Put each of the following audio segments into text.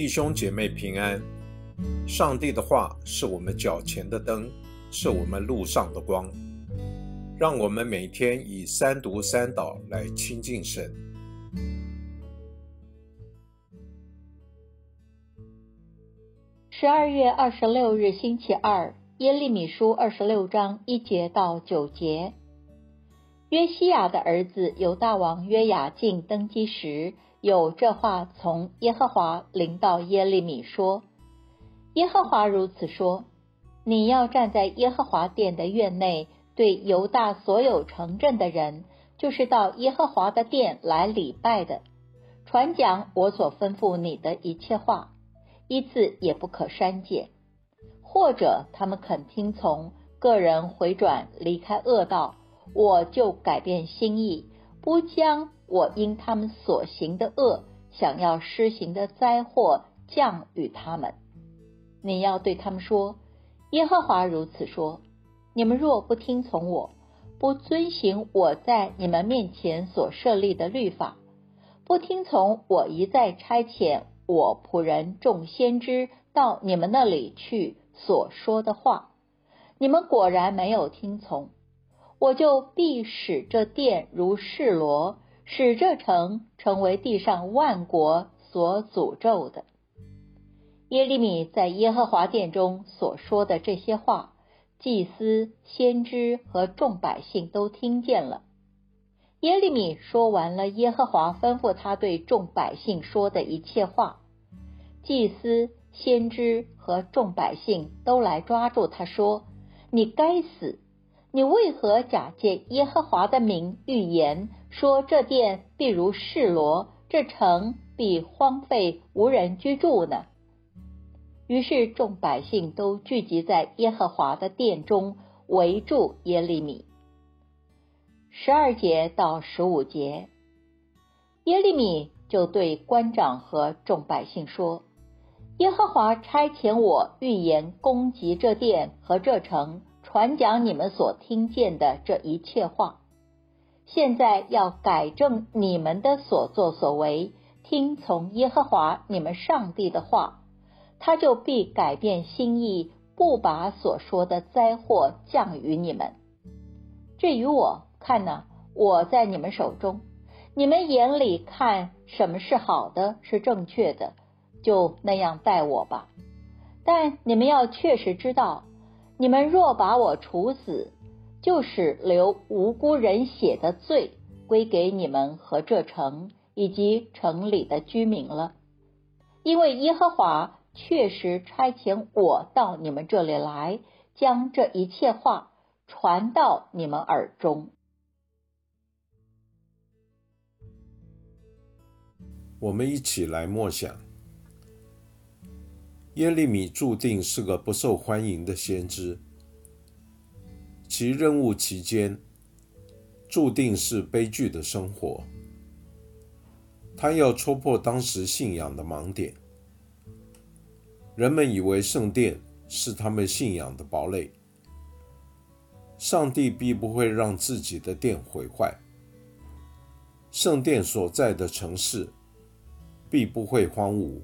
弟兄姐妹平安。上帝的话是我们脚前的灯，是我们路上的光。让我们每天以三读三祷来亲近神。十二月二十六日星期二，耶利米书二十六章一节到九节。约西亚的儿子犹大王约雅敬登基时，有这话从耶和华临到耶利米说：“耶和华如此说：你要站在耶和华殿的院内，对犹大所有城镇的人，就是到耶和华的殿来礼拜的，传讲我所吩咐你的一切话，一字也不可删减。或者他们肯听从，个人回转离开恶道。”我就改变心意，不将我因他们所行的恶，想要施行的灾祸降与他们。你要对他们说：耶和华如此说：你们若不听从我，不遵行我在你们面前所设立的律法，不听从我一再差遣我仆人众先知到你们那里去所说的话，你们果然没有听从。我就必使这殿如示罗，使这城成为地上万国所诅咒的。耶利米在耶和华殿中所说的这些话，祭司、先知和众百姓都听见了。耶利米说完了耶和华吩咐他对众百姓说的一切话，祭司、先知和众百姓都来抓住他说：“你该死！”你为何假借耶和华的名预言说这殿必如示罗，这城必荒废无人居住呢？于是众百姓都聚集在耶和华的殿中，围住耶利米。十二节到十五节，耶利米就对官长和众百姓说：“耶和华差遣我预言攻击这殿和这城。”传讲你们所听见的这一切话，现在要改正你们的所作所为，听从耶和华你们上帝的话，他就必改变心意，不把所说的灾祸降于你们。至于我看呢，我在你们手中，你们眼里看什么是好的，是正确的，就那样待我吧。但你们要确实知道。你们若把我处死，就是流无辜人血的罪归给你们和这城以及城里的居民了。因为耶和华确实差遣我到你们这里来，将这一切话传到你们耳中。我们一起来默想。耶利米注定是个不受欢迎的先知，其任务期间注定是悲剧的生活。他要戳破当时信仰的盲点。人们以为圣殿是他们信仰的堡垒，上帝必不会让自己的殿毁坏，圣殿所在的城市必不会荒芜。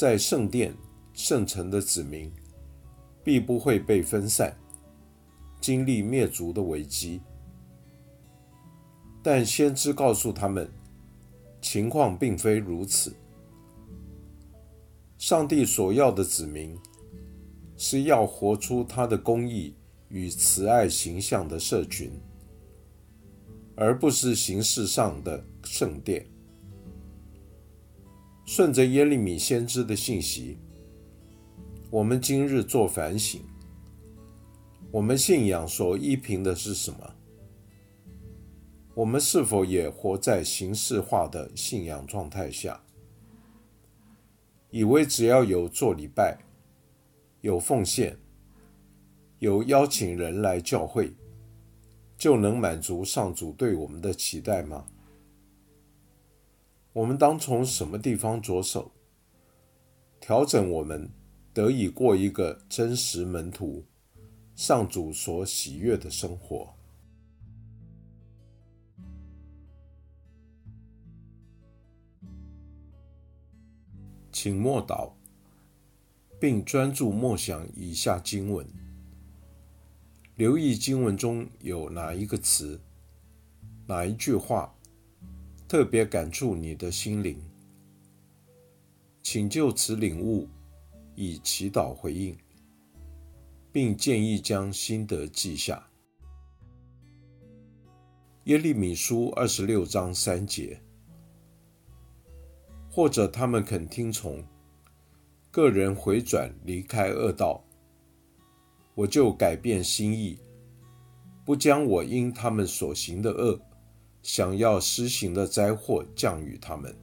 在圣殿、圣城的子民必不会被分散，经历灭族的危机。但先知告诉他们，情况并非如此。上帝所要的子民是要活出他的公义与慈爱形象的社群，而不是形式上的圣殿。顺着耶利米先知的信息，我们今日做反省：我们信仰所依凭的是什么？我们是否也活在形式化的信仰状态下？以为只要有做礼拜、有奉献、有邀请人来教会，就能满足上主对我们的期待吗？我们当从什么地方着手，调整我们得以过一个真实门徒、上主所喜悦的生活？请默祷，并专注默想以下经文，留意经文中有哪一个词、哪一句话特别感触你的心灵，请就此领悟以祈祷回应，并建议将心得记下。耶利米书二十六章三节。或者他们肯听从，个人回转离开恶道，我就改变心意，不将我因他们所行的恶，想要施行的灾祸降与他们。